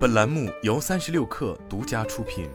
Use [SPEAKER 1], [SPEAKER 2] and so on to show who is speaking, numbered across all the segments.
[SPEAKER 1] 本栏目由三十六氪独家出品。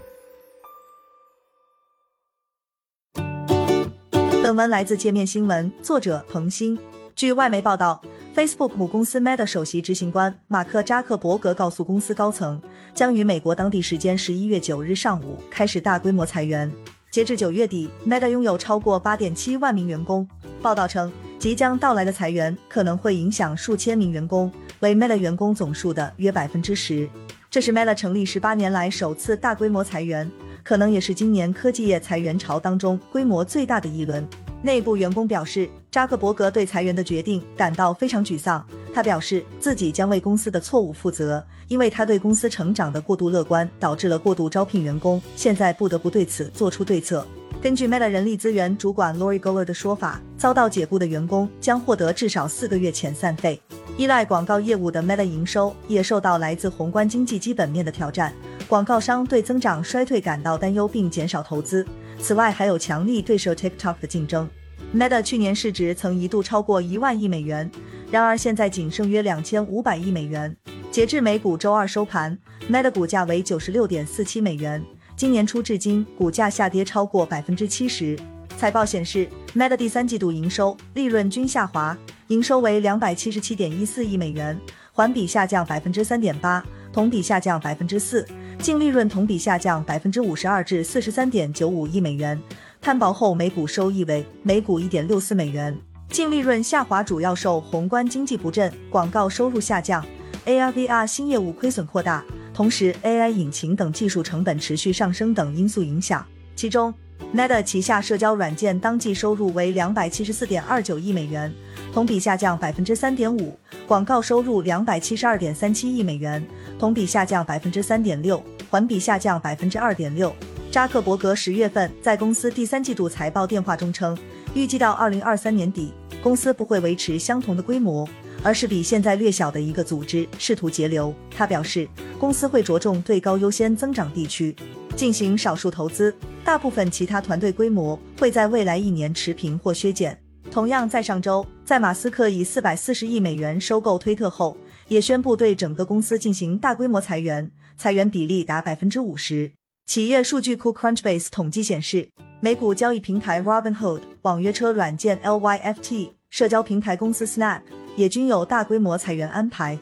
[SPEAKER 2] 本文来自界面新闻，作者彭鑫。据外媒报道，Facebook 母公司 Meta 首席执行官马克扎克伯格告诉公司高层，将于美国当地时间十一月九日上午开始大规模裁员。截至九月底，Meta 拥有超过八点七万名员工。报道称，即将到来的裁员可能会影响数千名员工，为 Meta 员工总数的约百分之十。这是 Meta 成立十八年来首次大规模裁员，可能也是今年科技业裁员潮当中规模最大的一轮。内部员工表示，扎克伯格对裁员的决定感到非常沮丧。他表示自己将为公司的错误负责，因为他对公司成长的过度乐观导致了过度招聘员工，现在不得不对此做出对策。根据 Meta 人力资源主管 Lori Goler 的说法，遭到解雇的员工将获得至少四个月遣散费。依赖广告业务的 Meta 营收也受到来自宏观经济基本面的挑战，广告商对增长衰退感到担忧并减少投资。此外，还有强力对手 TikTok 的竞争。Meta 去年市值曾一度超过一万亿美元，然而现在仅剩约两千五百亿美元。截至美股周二收盘，Meta 股价为九十六点四七美元。今年初至今，股价下跌超过百分之七十。财报显示，Meta 第三季度营收、利润均下滑。营收为两百七十七点一四亿美元，环比下降百分之三点八，同比下降百分之四。净利润同比下降百分之五十二至四十三点九五亿美元，摊薄后每股收益为每股一点六四美元。净利润下滑主要受宏观经济不振、广告收入下降、AR/VR 新业务亏损扩大，同时 AI 引擎等技术成本持续上升等因素影响。其中，Meta 旗下社交软件当季收入为两百七十四点二九亿美元。同比下降百分之三点五，广告收入两百七十二点三七亿美元，同比下降百分之三点六，环比下降百分之二点六。扎克伯格十月份在公司第三季度财报电话中称，预计到二零二三年底，公司不会维持相同的规模，而是比现在略小的一个组织，试图节流。他表示，公司会着重对高优先增长地区进行少数投资，大部分其他团队规模会在未来一年持平或削减。同样在上周，在马斯克以四百四十亿美元收购推特后，也宣布对整个公司进行大规模裁员，裁员比例达百分之五十。企业数据库 Crunchbase 统计显示，美股交易平台 Robinhood、网约车软件 Lyft、社交平台公司 Snap 也均有大规模裁员安排。